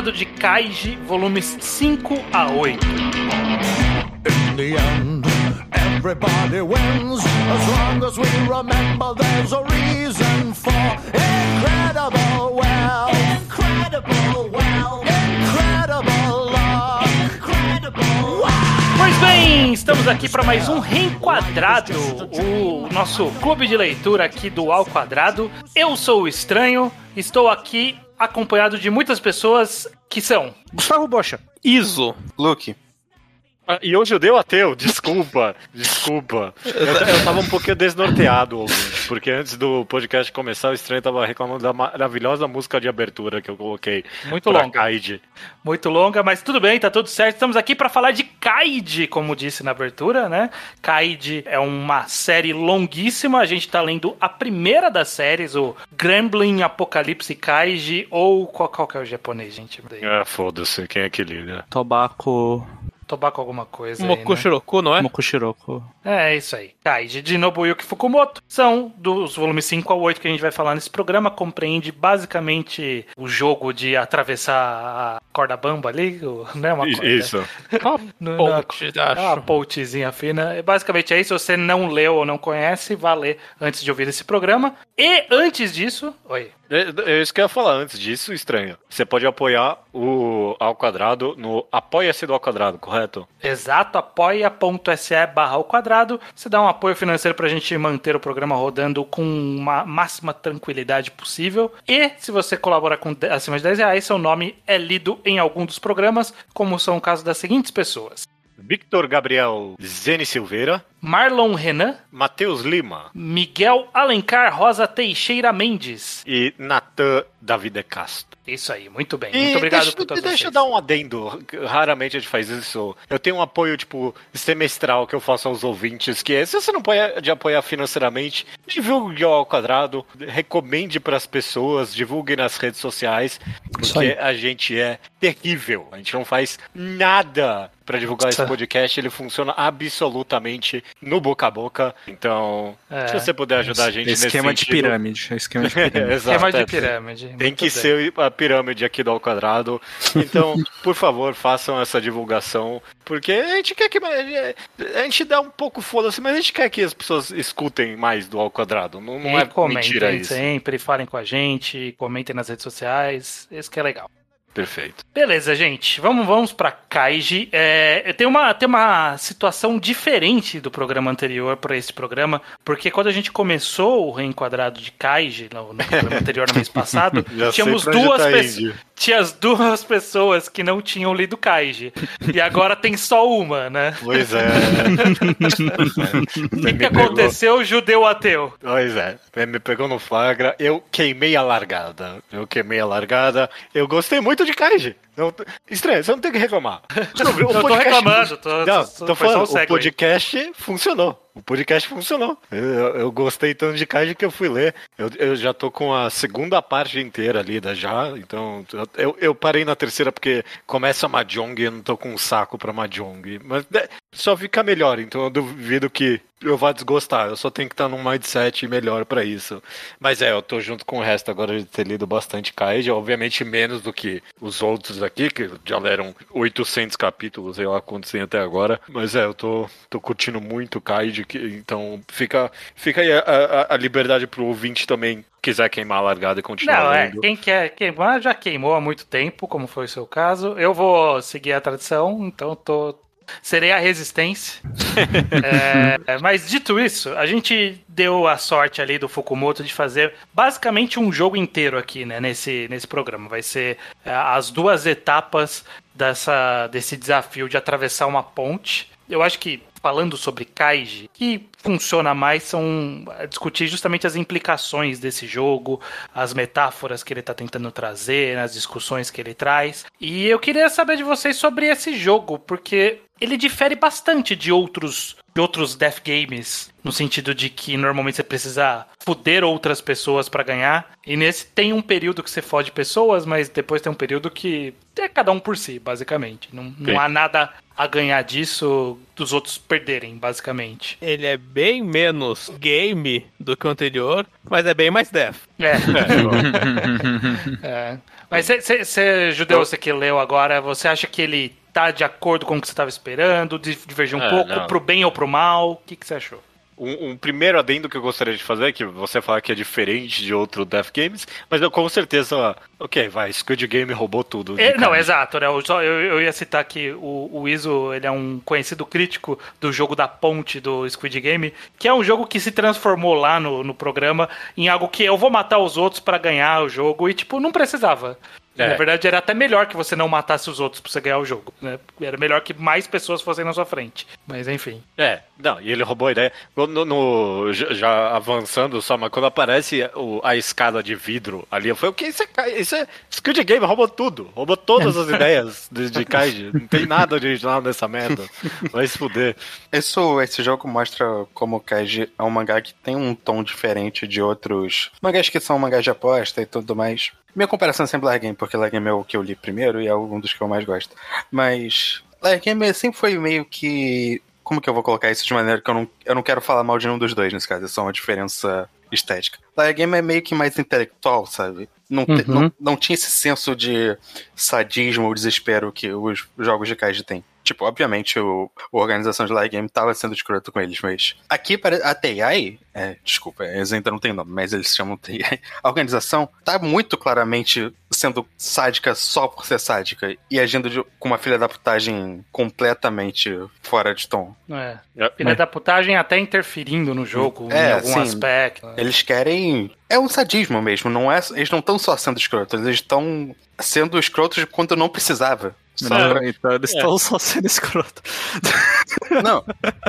Reenquadrado de Kaiji, volumes 5 a 8. In the end, everybody wins as long as we remember there's a reason for incredible well, incredible well, incredible love, incredible Pois bem, estamos aqui para mais um Reenquadrado, o nosso clube de leitura aqui do Ao Quadrado. Eu sou o Estranho, estou aqui acompanhado de muitas pessoas que são Gustavo Bocha, Iso. Luke. Ah, E hoje eu dei o ateu, desculpa, desculpa. Eu, eu tava um pouquinho desnorteado, ouvinte, porque antes do podcast começar, o estranho tava reclamando da maravilhosa música de abertura que eu coloquei. Muito longa. Kaide. muito longa, mas tudo bem, tá tudo certo. Estamos aqui para falar de Kaid, como disse na abertura, né? Kaid é uma série longuíssima. A gente tá lendo a primeira das séries, o Gremlin Apocalipse Kaiji, ou qual, qual que é o japonês, gente? Ah, foda-se, quem é que liga? Tobacco. Tobaco alguma coisa. aí, né? Mokushiroku, não é? Mokushiroku. É, isso aí. Kaiji de Nobuyuki Fukumoto são dos volumes 5 ao 8 que a gente vai falar nesse programa. Compreende basicamente o jogo de atravessar a corda bamba ali, o- não é uma corda. Isso. É uma Ponte, É uma acho. pontezinha fina. É Basicamente é isso. Se você não leu ou não conhece, vá ler antes de ouvir esse programa. E antes disso. Oi. É, é isso que eu ia falar antes disso, estranho. Você pode apoiar o Ao Quadrado no Apoia-se do Ao Quadrado, correto? Exato, apoia.se barra ao quadrado. Você dá um apoio financeiro pra gente manter o programa rodando com uma máxima tranquilidade possível. E se você colabora com acima de 10 reais, seu nome é lido em algum dos programas, como são o caso das seguintes pessoas. Victor Gabriel Zene Silveira, Marlon Renan, Matheus Lima Miguel Alencar Rosa Teixeira Mendes. e Natan Davide Castro. Isso aí, muito bem. E Muito obrigado deixa, por todos Deixa eu vocês. dar um adendo. Raramente a gente faz isso. Eu tenho um apoio, tipo, semestral que eu faço aos ouvintes, que é, se você não pode apoiar financeiramente, divulgue ao quadrado, recomende para as pessoas, divulgue nas redes sociais, porque a gente é terrível. A gente não faz nada para divulgar esse podcast, ele funciona absolutamente no boca a boca. Então, É. se você puder ajudar a gente nesse Esquema de sentido- pirâmide. é Esquema de pirâmide. Exato, Esquema de é. pirâmide. Tem muito que bem. ser a pirâmide aqui do ao quadrado. Então, por favor, façam essa divulgação. Porque a gente quer que. A gente dá um pouco foda-se, mas a gente quer que as pessoas escutem mais do ao quadrado. Não, não e é comentem mentira isso. sempre, falem com a gente, comentem nas redes sociais. Isso que é legal. Perfeito. Beleza, gente. Vamos, vamos pra Kaiji. É, tem, uma, tem uma situação diferente do programa anterior para esse programa, porque quando a gente começou o reenquadrado de Kaiji no, no programa anterior no mês passado, tínhamos duas tá pessoas. Tinha as duas pessoas que não tinham lido Kaiji. E agora tem só uma, né? Pois é. O que, que aconteceu, judeu ateu? Pois é, me pegou no flagra, eu queimei a largada. Eu queimei a largada. Eu gostei muito de Kaiji. Não, estranho, você não tem que reclamar. O Eu tô podcast- reclamando, tô, Não, tô, tô só um falando, o segue aí. podcast funcionou. O podcast funcionou. Eu, eu gostei tanto de Kaiji que eu fui ler. Eu, eu já tô com a segunda parte inteira lida já, então eu, eu parei na terceira porque começa a Mahjong e eu não tô com um saco pra Mahjong. Mas é, só fica melhor, então eu duvido que eu vá desgostar. Eu só tenho que estar num mindset melhor pra isso. Mas é, eu tô junto com o resto agora de ter lido bastante Kaiji, obviamente menos do que os outros aqui, que já leram 800 capítulos, sei lá quantos tem até agora. Mas é, eu tô, tô curtindo muito Kaiji, então fica, fica aí a, a- a liberdade pro ouvinte também quiser queimar a largada e continuar Não, é, lendo. quem quer queimar já queimou há muito tempo, como foi o seu caso. Eu vou seguir a tradição, então tô. Serei a resistência. É, mas dito isso, a gente deu a sorte ali do Fukumoto de fazer basicamente um jogo inteiro aqui, né, nesse, nesse programa. Vai ser é, as duas etapas dessa, desse desafio de atravessar uma ponte. Eu acho que falando sobre Kaiji, que funciona mais são é, discutir justamente as implicações desse jogo, as metáforas que ele está tentando trazer, as discussões que ele traz. E eu queria saber de vocês sobre esse jogo, porque ele difere bastante de outros outros death games, no sentido de que normalmente você precisa foder outras pessoas pra ganhar. E nesse tem um período que você fode pessoas, mas depois tem um período que é cada um por si, basicamente. Não, Sim. não há nada a ganhar disso dos outros perderem, basicamente. Ele é bem menos game do que o anterior, mas é bem mais death. É. É. Mas você, judeu, você que leu agora, você acha que ele tá de acordo com o que você estava esperando? di- Divergiu um Ah, pouco não. pro bem ou pro mal? O que que você achou? Um, um primeiro adendo que eu gostaria de fazer, que você fala que é diferente de outro Death Games, mas eu com certeza. Ok, vai, Squid Game roubou tudo. É, não, exato, né? Eu, só, eu, eu ia citar que o, o Iso ele é um conhecido crítico do jogo da ponte do Squid Game, que é um jogo que se transformou lá no, no programa em algo que eu vou matar os outros pra ganhar o jogo e, tipo, não precisava. É. Na verdade, era até melhor que você não matasse os outros pra você ganhar o jogo. Né? Era melhor que mais pessoas fossem na sua frente. Mas enfim. É, não, e ele roubou a ideia. No, no- já- avançando só, mas quando aparece o- a escada de vidro ali, eu falei, o que isso é, isso é Squid Game, roubou tudo, roubou todas as ideias de, de Kaiji, não tem nada original nessa merda, vai se fuder. Isso, esse jogo mostra como o Kaiji é um mangá que tem um tom diferente de outros mangás que são mangás de aposta e tudo mais. Minha comparação é sempre Light Game, porque Light Game é o que eu li primeiro e é um dos que eu mais gosto. Mas Light Game sempre foi meio que. Como que eu vou colocar isso de maneira que eu não, eu não quero falar mal de nenhum dos dois nesse caso, é só uma diferença estética. Light Game é meio que mais intelectual, sabe? Não, te- Uhum. não, não tinha esse senso de sadismo ou desespero que os jogos de Kaiji têm. Tipo, obviamente o, a organização de Light Game tava sendo escroto com eles, mas aqui a TI, é, desculpa, eles ainda não tem nome, mas eles chamam TI. A organização tá muito claramente sendo sádica só por ser sádica e agindo de- com uma filha da putagem completamente fora de tom. É. É, Filha da putagem até interferindo no jogo É, em algum sim. aspecto. Eles querem. É um sadismo mesmo, não é? Eles não estão só sendo escrotos, eles estão sendo escrotos quando não precisava. Só Não, pra- então eles estão só sendo escroto. Não,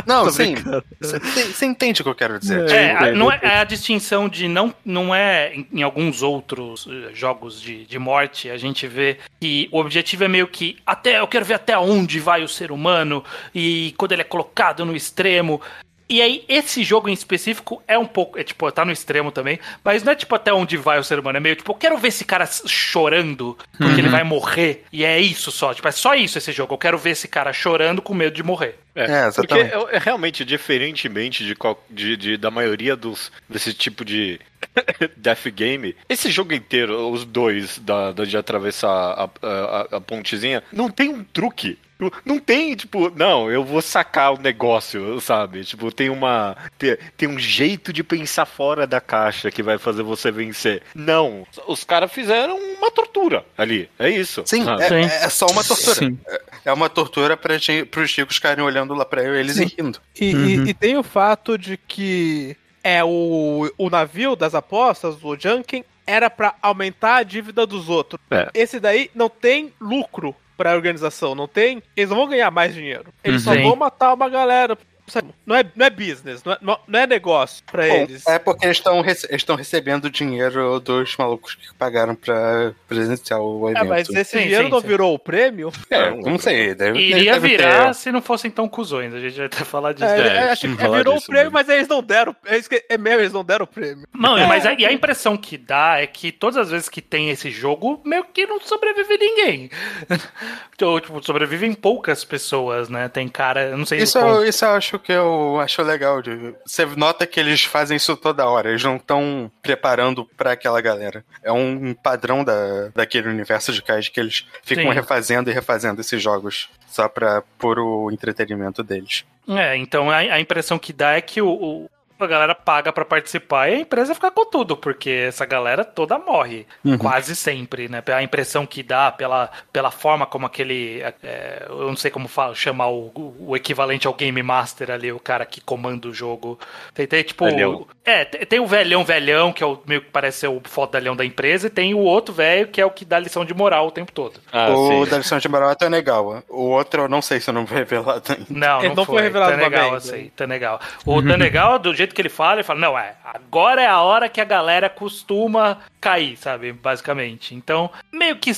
não, sim. Você entende o que eu quero dizer? É. É, não é, é a distinção de não, não é em, em alguns outros eh, jogos de, de morte, a gente vê que o objetivo é meio que até eu quero ver até onde vai o ser humano e quando ele é colocado no extremo. E aí, esse jogo em específico é um pouco. É tipo, tá no extremo também. Mas não é tipo até onde vai o ser humano. É meio tipo, eu quero ver esse cara chorando porque ele vai morrer. E é isso só. Tipo, é só isso esse jogo. Eu quero ver esse cara chorando com medo de morrer. É, Porque exatamente. é, é realmente, diferentemente de, qual- de- de- da maioria dos, desse tipo de Death Game, esse jogo inteiro, os dois da, da- de atravessar a, a- a pontezinha, não tem um truque. Não tem, tipo, não, eu vou sacar o negócio, sabe? Tipo, tem uma. Tem, tem um jeito de pensar fora da caixa que vai fazer você vencer. Não. Os caras fizeram uma tortura ali. É isso. Sim, sabe? é, Sim. é só uma tortura. Sim. É uma tortura para os chicos ficarem olhando lá pra eles e rindo. E, e- e tem o fato de que é o, o navio das apostas, o Junkin, era pra aumentar a dívida dos outros. É. Esse daí não tem lucro pra organização, não tem. Eles não vão ganhar mais dinheiro. Eles só Sim. vão matar uma galera. Sabe? Não é, não é business, não é, não- é negócio pra Bom, eles. é porque eles estão rece- eles estão recebendo dinheiro dos malucos que pagaram pra presenciar o É, evento. mas esse Sim, dinheiro sim, não sim. virou o prêmio. É, não sei. Deve, Iria deve virar ter- se não fossem tão cuzões. A gente vai até falar disso. É, É, é, acho vamos que é, virou o prêmio, mesmo. mas eles não deram. É, isso que- é mesmo, eles não deram o prêmio. Não, mas a, e a impressão que dá é que todas as vezes que tem esse jogo, meio que não sobrevive ninguém. Tipo, sobrevivem poucas pessoas, né? Tem cara, não sei Isso, eu, isso eu acho que eu acho legal. de- Você nota que eles fazem isso toda hora. Eles não estão preparando pra aquela galera. É um padrão da, daquele universo de Kaiji que eles ficam Sim. refazendo e refazendo esses jogos só pra pôr o entretenimento deles. É, então a, a impressão que dá é que o, o- a galera paga pra participar e a empresa fica com tudo, porque essa galera toda morre, quase sempre, né? A impressão que dá pela, pela forma como aquele, é, eu não sei como fala, chamar o, o equivalente ao Game Master ali, o cara que comanda o jogo. Tem, tem tipo, Velhão. é, tem, tem o velhão velhão, que é o meio que parece ser o fodalhão da empresa, e tem o outro velho que é o que dá lição de moral o tempo todo. Ah, o sim. da lição de moral é Tanegawa. O outro eu não sei se eu não vou revelar ainda. Não, Ele não, não foi foi. revelado uma eu vez, sei, Tanegal. O Tanegal, do jeito que ele fala, ele fala, não, é, agora é a hora que a galera costuma cair, sabe, basicamente. Então, meio que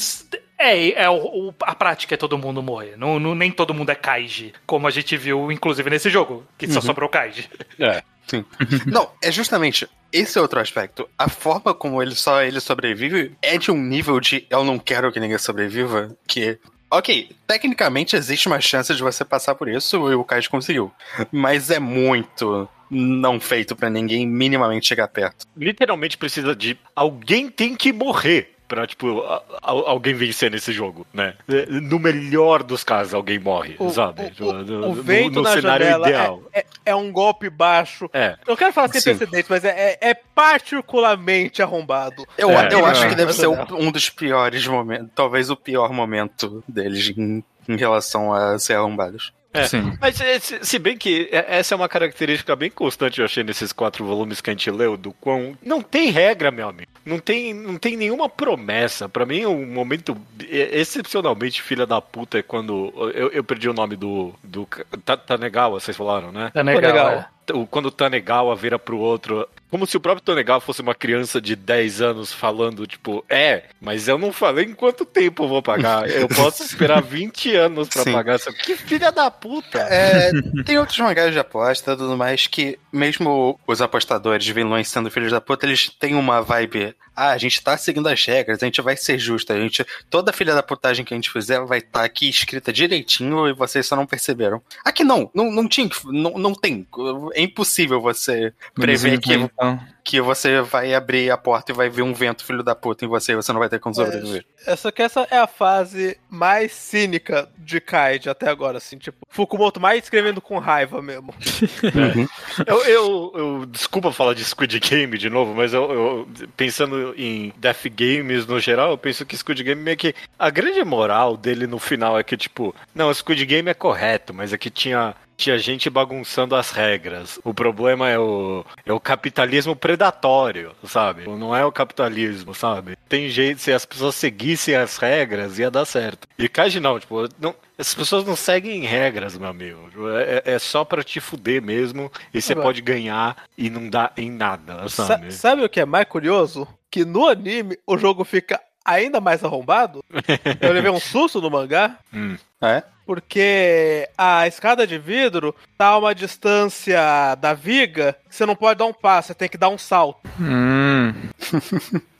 É, é o, a prática é todo mundo morrer. Não, não- nem todo mundo é Kaiji, como a gente viu, inclusive, nesse jogo, que só sobrou Kaiji. Sim. Não, é justamente esse é outro aspecto. A forma como ele só ele sobrevive é de um nível de eu não quero que ninguém sobreviva, que Ok, tecnicamente existe uma chance de você passar por isso e o Kaiji conseguiu. Mas é muito não feito pra ninguém minimamente chegar perto. Literalmente precisa de. Alguém tem que morrer. Pra, tipo, a- a- alguém vencer nesse jogo, né? No melhor dos casos, alguém morre, O, sabe? o- Tipo, o- no- o no- vento no na cenário janela ideal. é, é- é um golpe baixo. É. Eu quero falar sem Sim. precedentes, mas é, é- é particularmente arrombado. Eu, É, eu é, acho é. que deve ser um dos piores momentos, talvez o pior momento deles em, em relação a ser arrombados. É. Sim. Mas é, se, se bem que é- essa é uma característica bem constante, eu achei, nesses quatro volumes que a gente leu, do quão. Não tem regra, meu amigo. Não tem, não tem nenhuma promessa. Pra mim, um momento é- excepcionalmente filha da puta é quando. Eu, eu perdi o nome do. do Ta- Tanegawa, vocês falaram, né? Tá quando o Tanegawa vira pro outro, como se o próprio Tanegawa fosse uma criança de 10 anos falando, tipo, é, mas eu não falei em quanto tempo eu vou pagar. Eu posso esperar 20 anos pra Sim. pagar essa. Que filha da puta! É, tem outros mangás de aposta e tudo mais que, mesmo os apostadores, vilões sendo filhos da puta, eles têm uma vibe. Ah, a gente tá seguindo as regras, a gente vai ser justo, a gente. Toda filha da putagem que a gente fizer vai estar aqui escrita direitinho e vocês só não perceberam. Aqui não, não, não tinha. Não, não tem. É impossível você prever que, Então, que você vai abrir a porta e vai ver um vento filho da puta em você e você não vai ter como sobreviver. Essa que essa é a fase mais cínica de Kaid até agora, assim, tipo, Fukumoto mais escrevendo com raiva mesmo. Eu, eu, eu- desculpa falar de Squid Game de novo, mas eu, eu- pensando em Death Games no geral, eu penso que Squid Game meio que a grande moral dele no final é que tipo, não, Squid Game é correto, mas é que tinha tinha gente bagunçando as regras. O problema é o, é o capitalismo predatório, sabe? Não é o capitalismo, sabe? Tem jeito, se as pessoas seguissem as regras, ia dar certo. E Kaji não, tipo, não, as pessoas não seguem regras, meu amigo. É, é só pra te fuder mesmo, e você pode ganhar e não dá em nada, Sa- sabe? sabe o que é mais curioso? Que no anime o jogo fica ainda mais arrombado. Eu levei um susto no mangá. Hum. É? Porque a escada de vidro tá a uma distância da viga que você não pode dar um passo, você tem que dar um salto. hum,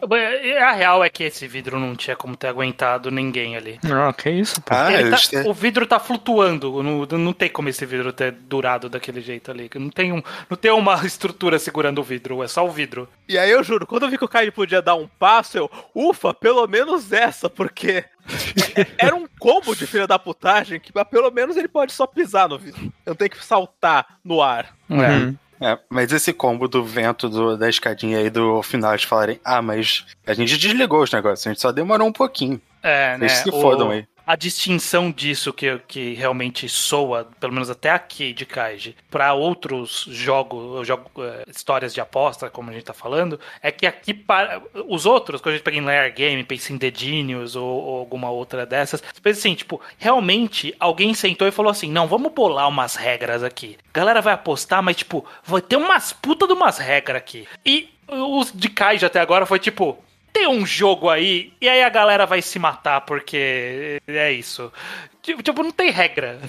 A real é que esse vidro não tinha como ter aguentado ninguém ali. ah, que isso, pô. Ah, tá- têm- o vidro tá flutuando, não, não tem como esse vidro ter durado daquele jeito ali. Não tem, um, não tem uma estrutura segurando o vidro, é só o vidro. E aí eu juro, quando eu vi que o Kaide podia dar um passo, eu, ufa, pelo menos essa, porque era um combo de filha da putagem que pelo menos ele pode só pisar no vidro. Eu tenho que saltar no ar. Uhum. É, mas esse combo do vento do- da escadinha aí do final, eles falarem, ah, mas a gente desligou os negócios, a gente só demorou um pouquinho. É, né? Eles se o- fodam aí. A distinção disso que, que realmente soa, pelo menos até aqui de Kaiji, para outros jogos, jogo, eh, histórias de aposta, como a gente tá falando, é que aqui para os outros, quando a gente pega em Layer Game, pensa em The Genius ou, ou alguma outra dessas, você pensa assim, tipo, realmente alguém sentou e falou assim: "Não, vamos bolar umas regras aqui. A galera vai apostar, mas tipo, vai ter umas puta de umas regras aqui". E os de Kaiji até agora foi tipo, tem um jogo aí, e aí a galera vai se matar, porque é isso. Tipo, não tem regra.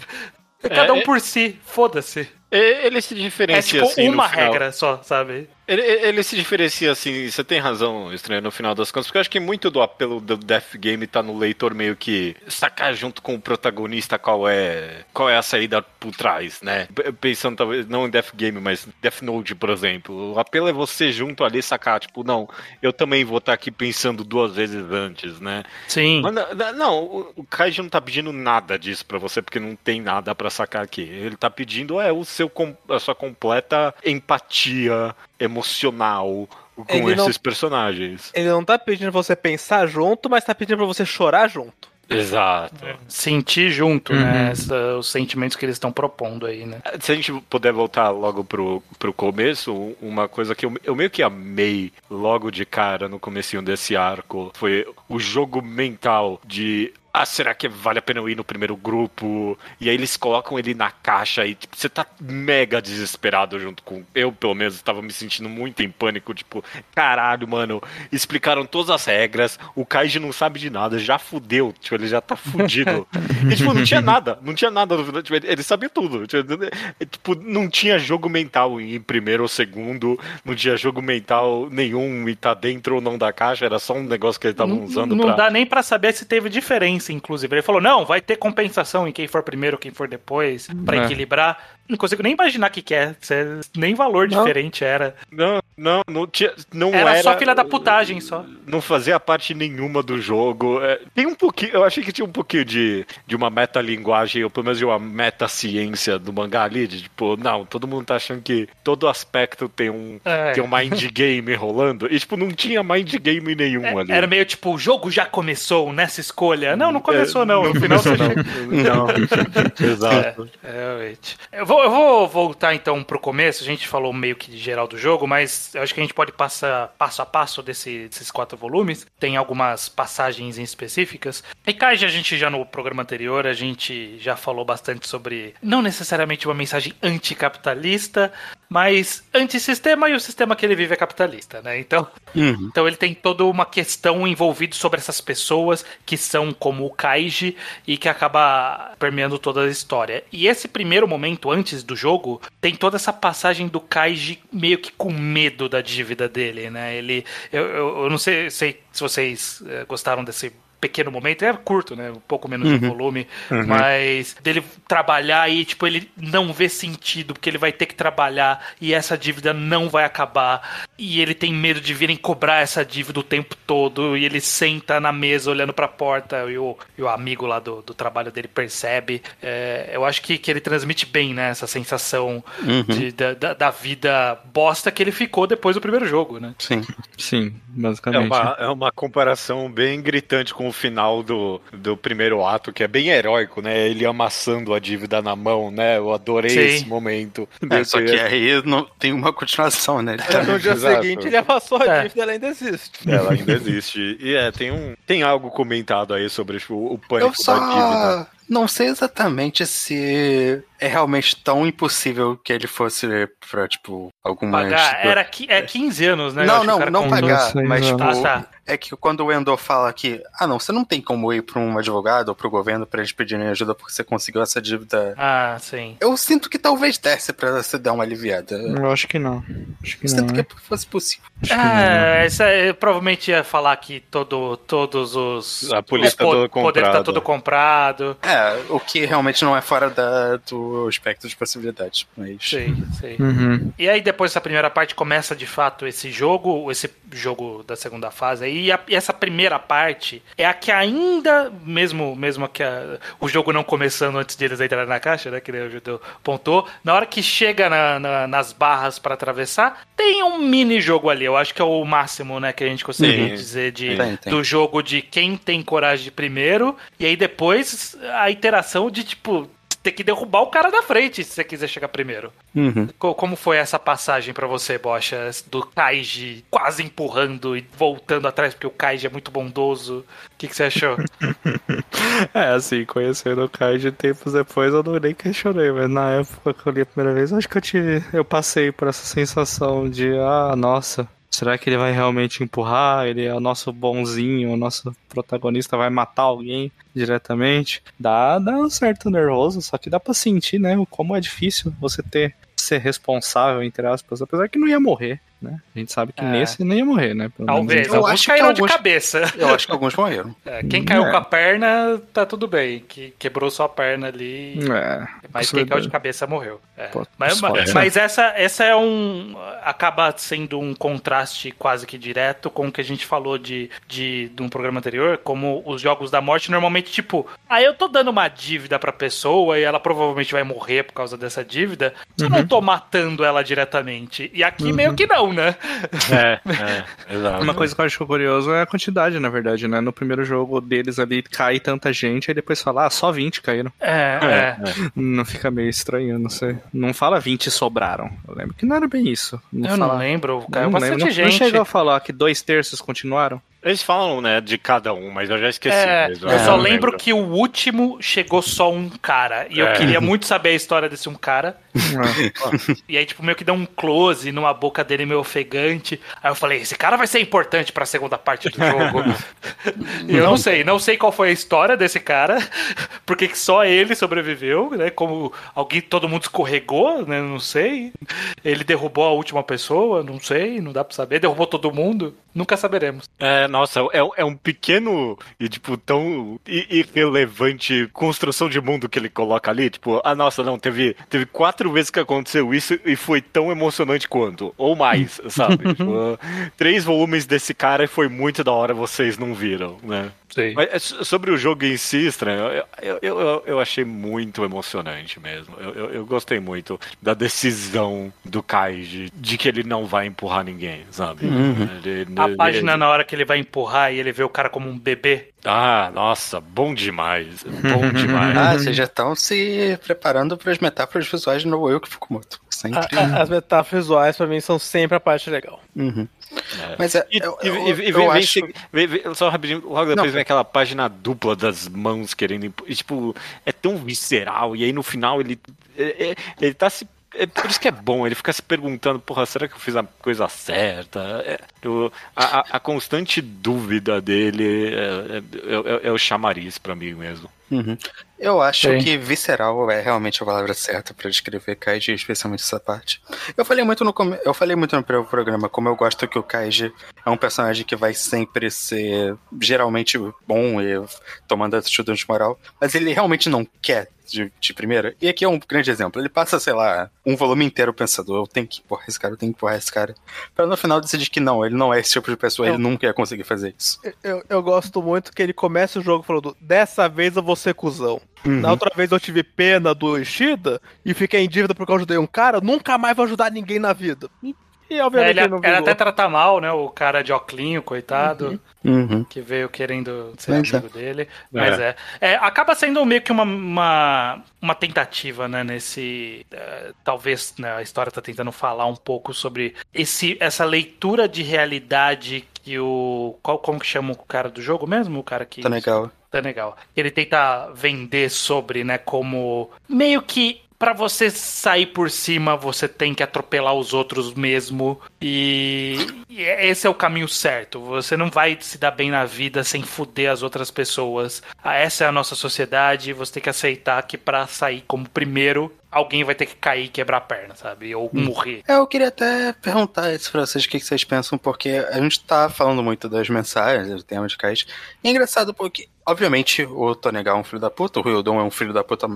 Cada um é- por si, foda-se. Ele se É diferencia tipo assim no uma final. regra só, sabe? Ele, ele se diferencia assim, você tem razão, estranho, no final das contas, porque eu acho que muito do apelo do Death Game tá no leitor meio que sacar junto com o protagonista qual é qual é a saída por trás, né? Pensando talvez não em Death Game, mas Death Note, por exemplo. O apelo é você junto ali sacar, tipo, não, eu também vou estar aqui pensando duas vezes antes, né? Sim. Mas não, o- Kaiji não tá pedindo nada disso pra você, porque não tem nada pra sacar aqui. Ele tá pedindo é o seu com- a sua completa empatia emocional com Ele não- esses personagens. Ele não tá pedindo pra você pensar junto, mas tá pedindo pra você chorar junto. Exato. Sentir junto, Uhum. né? essa- os sentimentos que eles estão propondo aí, né? Se a gente puder voltar logo pro, pro começo, um- uma coisa que eu, eu meio que amei logo de cara no comecinho desse arco foi o jogo mental de ah, será que vale a pena eu ir no primeiro grupo? E aí eles colocam ele na caixa e tipo, você tá mega desesperado junto com. Eu, pelo menos, estava me sentindo muito em pânico. Tipo, caralho, mano, explicaram todas as regras, o Kaiji não sabe de nada, já fudeu, tipo, ele já tá fudido. e, tipo, não tinha nada, não tinha nada no final, tipo, ele, ele sabia tudo. Tipo, não tinha jogo mental em primeiro ou segundo, não tinha jogo mental nenhum e tá dentro ou não da caixa, era só um negócio que eles estavam usando não pra. dá nem pra saber se teve diferença, inclusive. Ele falou: não, vai ter compensação em quem for primeiro, quem for depois, pra É. equilibrar. Não consigo nem imaginar o que, que é. Nem valor Não. diferente era. Não, não, não tinha. Não Era, era, só filha da putagem só. Não fazia parte nenhuma do jogo. É, tem um pouquinho. Eu achei que tinha um pouquinho de, de uma metalinguagem, ou pelo menos de uma meta-ciência do mangá ali. De tipo, não, todo mundo tá achando que todo aspecto tem um, É. tem um mind game rolando. E, tipo, não tinha mind game nenhum É, ali. Era meio tipo, o jogo já começou nessa escolha. Não, não começou, não. No final você Não, exato. É, realmente. Eu vou, eu vou voltar então pro começo. A gente falou meio que de geral do jogo, mas eu acho que a gente pode passar passo a passo desse- desses quatro volumes. Tem algumas passagens em específicas. E Kaiji, a gente já no programa anterior, a gente já falou bastante sobre não necessariamente uma mensagem anticapitalista, mas antissistema e o sistema que ele vive é capitalista, né? Então, Uhum. então ele tem toda uma questão envolvida sobre essas pessoas que são como o Kaiji e que acaba permeando toda a história. E esse primeiro momento antes do jogo tem toda essa passagem do Kaiji meio que com medo da dívida dele, né? Ele, eu, eu, eu não sei, sei se vocês eh, gostaram desse pequeno momento, é curto, né? Um pouco menos de volume, mas dele trabalhar e, tipo, ele não vê sentido, porque ele vai ter que trabalhar e essa dívida não vai acabar. E ele tem medo de virem cobrar essa dívida o tempo todo. E ele senta na mesa olhando pra porta e o, e o amigo lá do, do trabalho dele percebe. É, eu acho que, que ele transmite bem, né? Essa sensação de- da, da, da vida bosta que ele ficou depois do primeiro jogo, né? Sim. Sim, É basicamente. uma, é uma comparação bem gritante com o final do, do primeiro ato, que é bem heróico, né? Ele amassando a dívida na mão, né? Eu adorei Sim. esse momento. É, só que aí não, tem uma continuação, né? Ele tá- No dia Exato. seguinte ele amassou a É. dívida ela ainda existe. Ela ainda existe. E é, tem, um, tem algo comentado aí sobre tipo, o pânico Eu só da dívida. Não sei exatamente se é realmente tão impossível que ele fosse pra, tipo, algumas... Pagar era é 15 anos, né? Eu Não, o não, não pagar, mas tipo. Ah, tá. é que quando o Endo fala que, ah não, você não tem como ir pra um advogado ou pro governo pra eles pedirem ajuda porque você conseguiu essa dívida. Ah, sim. Eu sinto que talvez desse pra você dar uma aliviada. Eu Eu acho que não. Acho que sinto não. que fosse possível. Acho que não. É, essa, eu provavelmente ia falar que todo, todos os. A polícia os tá toda poder tá comprada. tudo comprado. É, o que realmente não é fora da, do espectro de possibilidades. Mas... Sei, sei. Uhum. E aí depois dessa primeira parte começa de fato esse jogo, esse jogo da segunda fase e, a- e essa primeira parte é a que ainda, mesmo mesmo que a- o jogo não começando antes de eles entrarem na caixa, né, que o Judeu pontou, na hora que chega na- na- nas barras pra atravessar, tem um mini jogo ali, eu acho que é o máximo, né, que a gente consegue Sim. dizer de, Tem, tem. do jogo de quem tem coragem de primeiro, e aí depois a interação de, tipo, ter que derrubar o cara da frente se você quiser chegar primeiro. Uhum. Co- Como foi essa passagem pra você, Bocha? Do Kaiji quase empurrando e voltando atrás porque o Kaiji é muito bondoso. O que, que você achou? É, assim, conhecendo o Kaiji tempos depois, eu não nem questionei, mas na época que eu li a primeira vez, acho que eu tive. Eu passei por essa sensação de, ah, nossa, será que ele vai realmente empurrar? Ele é o nosso bonzinho, o nosso protagonista vai matar alguém diretamente. Dá, dá um certo nervoso, só que dá pra sentir, né, como é difícil você ter ser responsável, entre aspas, apesar que não ia morrer, né? A gente sabe que É. nesse não ia morrer, né? Pelo menos Talvez. eu Alguns acho que caíram alguns- de cabeça. Eu acho que alguns morreram. É, Quem caiu É. com a perna, tá tudo bem. Que quebrou sua perna ali. É, Mas quem caiu de cabeça morreu. É. Pô, Mas, mas, mas essa, essa é um. acaba sendo um contraste quase que direto com o que a gente falou de, de, de um programa anterior, como os jogos da morte normalmente, tipo, ah, eu tô dando uma dívida pra pessoa e ela provavelmente vai morrer por causa dessa dívida, eu não tô matando ela diretamente. E aqui meio que não, né? É, é, exato. Uma coisa que eu acho curioso é a quantidade, na verdade, né? No primeiro jogo deles ali cai tanta gente, aí depois fala, ah, só 20 caíram. É, é. Não fica meio estranho, não sei. Não fala 20 sobraram. Eu lembro que não era bem isso. Não Eu fala... não lembro, caiu não bastante lembro. Gente. Não chegou a falar que dois terços continuaram? Eles falam, né, de cada um, mas eu já esqueci É, mesmo. eu É, só não lembro que o último chegou só um cara. E eu É. queria muito saber a história desse um cara. É. E aí, tipo, meio que deu um close numa boca dele meio ofegante. Aí eu falei, esse cara vai ser importante pra segunda parte do jogo. e eu não sei, não sei qual foi a história desse cara, porque que só ele sobreviveu, né? Como alguém, todo mundo escorregou, né? Não sei. Ele derrubou a última pessoa, não sei, não dá pra saber. Derrubou todo mundo, nunca saberemos. É, nossa, é, é um pequeno e, tipo, tão irrelevante construção de mundo que ele coloca ali. Tipo, ah, nossa, não, teve, teve quatro vezes que aconteceu isso e foi tão emocionante quanto. Ou mais, sabe? tipo, três volumes desse cara e foi muito da hora, vocês não viram, né? Sei. Mas é, so- sobre o jogo em si, estranho, eu, eu, eu, eu achei muito emocionante mesmo. Eu, eu, eu gostei muito da decisão do Kaiji de que ele não vai empurrar ninguém, sabe? Ele- A ele- página na hora que ele vai empurrar e ele vê o cara como um bebê. Ah, nossa, bom demais. Bom demais. Ah, vocês já estão se preparando para as metáforas visuais de No Eu que Fukumoto. Sempre. A- a- as metáforas visuais pra mim são sempre a parte legal. Uhum. Mas é, E, eu, e- e- e vem, vem acho... vem- vem- só rapidinho, logo depois Não. vem aquela página dupla das mãos querendo. E, tipo, é tão visceral. E aí no final ele. é- é- Ele tá se. É por isso que é bom, ele fica se perguntando, porra, será que eu fiz a coisa certa? É, eu- a, a- constante dúvida dele é, é- é- é o chamariz pra mim mesmo. Uhum. Eu acho Sim. que visceral é realmente a palavra certa pra descrever Kaiji, especialmente essa parte. Eu falei muito no come... eu falei muito no primeiro programa como eu gosto que o Kaiji é um personagem que vai sempre ser geralmente bom e tomando atitude de moral, mas ele realmente não quer de, de primeira. E aqui é um grande exemplo. Ele passa, sei lá, um volume inteiro pensando, eu tenho que empurrar esse cara, eu tenho que empurrar esse cara. Pra no final decidir que não, ele não é esse tipo de pessoa, ele nunca ia conseguir fazer isso. Eu, eu gosto muito que ele começa o jogo falando: dessa vez eu vou ser cuzão. Na outra vez eu tive pena do Ishida e fiquei em dívida porque eu ajudei um cara, nunca mais vou ajudar ninguém na vida. E, e É, obviamente ele, ele não ele até trata mal, né? O cara de Oclinho, coitado, Uhum. que veio querendo ser é. amigo dele. Mas é. É, Acaba sendo meio que uma, uma, uma tentativa, né? Nesse. é, talvez né, a história tá tentando falar um pouco sobre esse, essa leitura de realidade que o. Qual, como que chama o cara do jogo mesmo? O cara que. Tá Tá legal. Ele tenta vender sobre, né, como meio que pra você sair por cima, você tem que atropelar os outros mesmo. E, e esse é o caminho certo. Você não vai se dar bem na vida sem fuder as outras pessoas. Ah, Essa é a nossa sociedade. Você tem que aceitar que pra sair como primeiro, alguém vai ter que cair e quebrar a perna, sabe? Ou morrer. É, eu queria até perguntar isso pra vocês, o que vocês pensam, porque a gente tá falando muito das mensagens, do tema de Kais. E é engraçado porque, obviamente, o Tonegal é um filho da puta, o Ryodon é um filho da puta.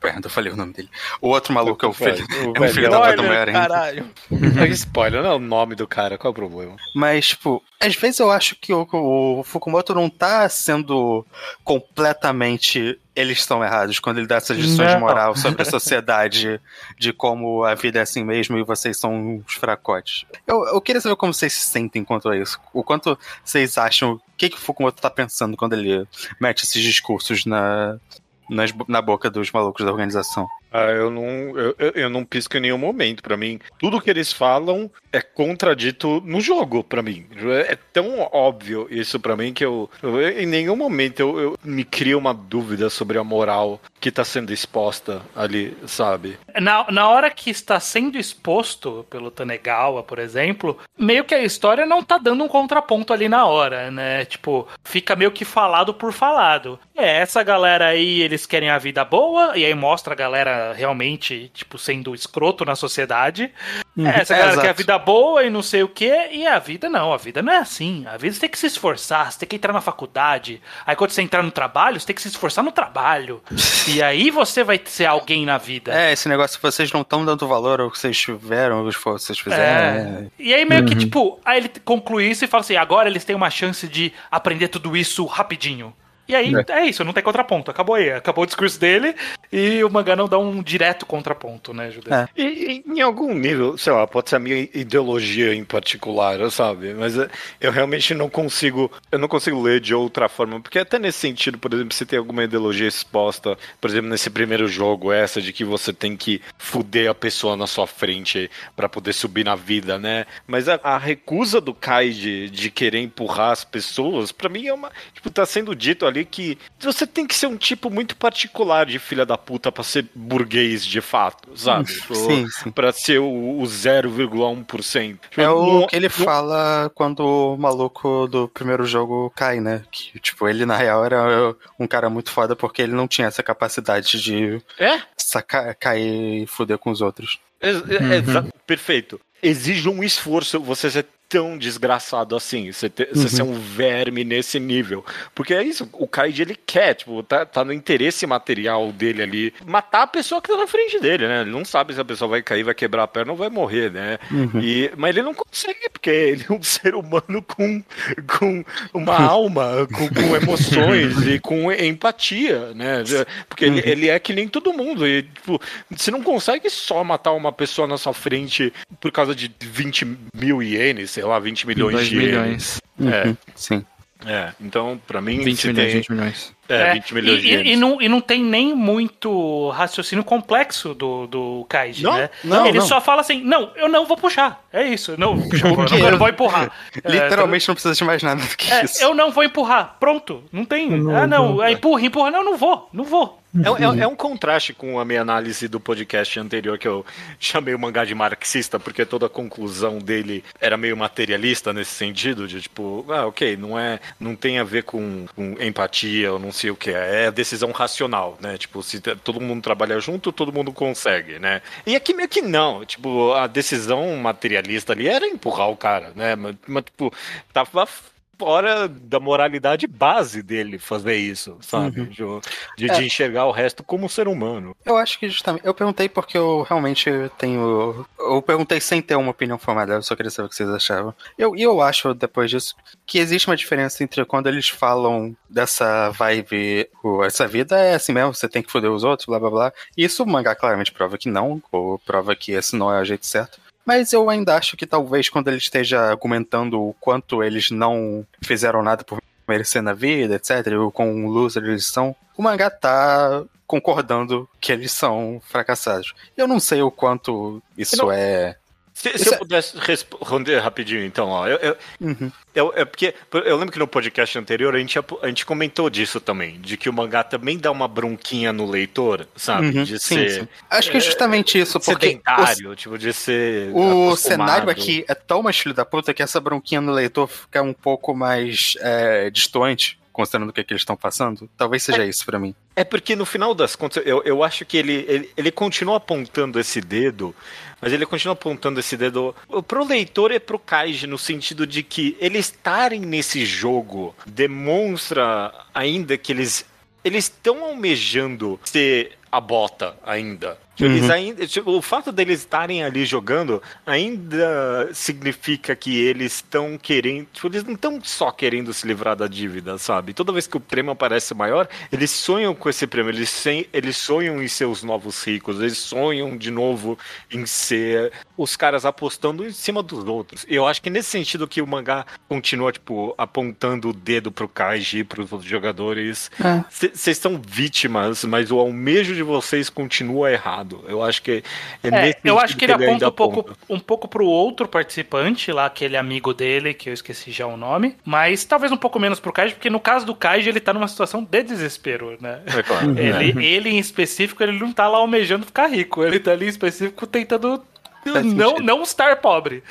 Perdão, eu falei o nome dele. O outro maluco é o filho, O é um filho da velhão. puta mulher ainda. caralho. É spoiler, não é o nome do cara, qual é o problema? Mas, tipo, às vezes eu acho que o, o Fukumoto não tá sendo completamente. Eles estão errados quando ele dá essas lições de Não. moral sobre a sociedade, de como a vida é assim mesmo e vocês são uns fracotes. Eu, eu queria saber como vocês se sentem quanto a isso. O quanto vocês acham. O que, que o Fukumoto tá pensando quando ele mete esses discursos na, nas- na boca dos malucos da organização? Ah, eu não, eu, eu- não pisco em nenhum momento. Pra mim, tudo que eles falam é contradito no jogo, pra mim. É tão óbvio isso pra mim que eu, eu- em nenhum momento eu, eu me crio uma dúvida sobre a moral que tá sendo exposta ali, sabe? Na, na hora que está sendo exposto pelo Tanegawa, por exemplo, meio que a história não tá dando um contraponto ali na hora, né? Tipo, fica meio que falado por falado. É, essa galera aí, eles querem a vida boa, e aí mostra a galera realmente, tipo, sendo escroto na sociedade. É, essa É, galera exato. quer a vida boa e não sei o que, e a vida não, a vida não é assim. A vida você tem que se esforçar, você tem que entrar na faculdade. Aí quando você entrar no trabalho, você tem que se esforçar no trabalho. e aí você vai ser alguém na vida. É, esse negócio que vocês não estão dando valor ao que vocês tiveram, ao que vocês fizeram. É. E aí meio que, tipo, aí ele conclui isso e fala assim, agora eles têm uma chance de aprender tudo isso rapidinho. E aí é. isso, não tem contraponto. Acabou aí. Acabou o discurso dele e o mangá não dá um direto contraponto, né, Judeu? É. E, e em algum nível, sei lá, pode ser a minha ideologia em particular, sabe? Mas eh, eu realmente não consigo, eu não consigo ler de outra forma, porque até nesse sentido, por exemplo, se tem alguma ideologia exposta, por exemplo, nesse primeiro jogo, essa de que você tem que fuder a pessoa na sua frente para poder subir na vida, né? Mas a, a recusa do Kai de, de querer empurrar as pessoas, para mim é uma, tipo, tá sendo dito ali que você tem que ser um tipo muito particular de filha da puta pra ser burguês de fato, sabe? Tipo, Sim, sim. Pra ser o, o 0,1%. Tipo, É o não- que ele fala quando o maluco do primeiro jogo cai, né? Que, tipo, ele na real era um cara muito foda porque ele não tinha essa capacidade de É? sacar, cair e fuder com os outros. Ex- exa- Perfeito. Exige um esforço você ser tão desgraçado assim, você, ter- você ser um verme nesse nível. Porque é isso, o Kaiji ele quer, tipo, tá, tá no interesse material dele ali, matar a pessoa que tá na frente dele, né? Ele não sabe se a pessoa vai cair, vai quebrar a perna ou vai morrer, né? E, mas ele não consegue, porque ele é um ser humano com, com uma alma, com, com emoções e com empatia, né? Porque ele, ele é que nem todo mundo. E, tipo, você não consegue só matar uma pessoa na sua frente por causa de 20 mil ienes, sei lá, 20 milhões 2 de milhões. É, Sim. é. Então, pra mim, 20 se milhões, tem... 20 milhões. É, 20 milhões e, de e, e não, e não tem nem muito raciocínio complexo do, do Kaiji, Não, né? não, Ele não. só fala assim, não, eu não vou puxar. É isso, eu não vou puxar, eu não, não vou empurrar. É, Literalmente não precisa de mais nada do que é, isso. eu não vou empurrar. Pronto, não tem. ah, não, é, empurra, empurra. Não, não vou, não vou. É, é- é um contraste com a minha análise do podcast anterior, que eu chamei o mangá de marxista, porque toda a conclusão dele era meio materialista nesse sentido, de tipo, ah, ok, não é, não tem a ver com, com empatia ou não sei o que, é decisão racional, né? Tipo, se todo mundo trabalha junto, todo mundo consegue, né? E aqui meio que não, tipo, a decisão materialista ali era empurrar o cara, né? Mas, mas tipo, tava fora da moralidade base dele fazer isso, sabe? De, de- de enxergar o resto como um ser humano. Eu acho que justamente. Eu perguntei porque eu realmente tenho. Eu perguntei sem ter uma opinião formada, eu só queria saber o que vocês achavam. Eu, e eu acho, depois disso, que existe uma diferença entre quando eles falam dessa vibe. Essa vida é assim mesmo, você tem que foder os outros, blá blá blá. E isso o mangá claramente prova que não, ou prova que esse não é o jeito certo. Mas eu ainda acho que talvez quando ele esteja argumentando o quanto eles não fizeram nada por merecer na vida, etc., ou com loser eles são, o mangá tá concordando que eles são fracassados. Eu não sei o quanto isso não- é. Se, se eu é- pudesse responder rapidinho, então, ó. Eu, eu, Uhum. eu- é porque eu lembro que no podcast anterior a gente, a gente comentou disso também, de que o mangá também dá uma bronquinha no leitor, sabe? Uhum, De sim, ser sim. Acho que é justamente isso, porque sedentário, tipo, de ser. o, o acostumado. cenário aqui é tão mais filho da puta que essa bronquinha no leitor fica um pouco mais é, distante, considerando o que, é que eles estão passando. Talvez seja isso pra mim. É porque no final das contas, eu, eu acho que ele, ele, ele continua apontando esse dedo, mas ele continua apontando esse dedo pro leitor e pro Kaiji, no sentido de que eles estarem nesse jogo demonstra ainda que eles eles estão almejando ser a bota ainda. Eles Uhum. ainda tipo, o fato deles estarem ali jogando ainda significa que eles estão querendo. Tipo, eles não estão só querendo se livrar da dívida, sabe? Toda vez que o prêmio aparece maior, eles sonham com esse prêmio. Eles, sem, eles sonham em ser os novos ricos. Eles sonham de novo em ser os caras apostando em cima dos outros. Eu acho que nesse sentido que o mangá continua, tipo, apontando o dedo pro Kaiji, pros outros jogadores. É. Vocês são vítimas, mas o almejo de vocês continua errado. Eu acho que é, É, nesse eu acho que ele ainda aponta um pouco, um pouco pro outro participante, lá, aquele amigo dele, que eu esqueci já o nome, mas talvez um pouco menos pro Kaiji, porque no caso do Kaiji ele tá numa situação de desespero, né? É claro. Ele, ele em específico, ele não tá lá almejando ficar rico, ele tá ali em específico tentando Faz não, sentido. não estar pobre.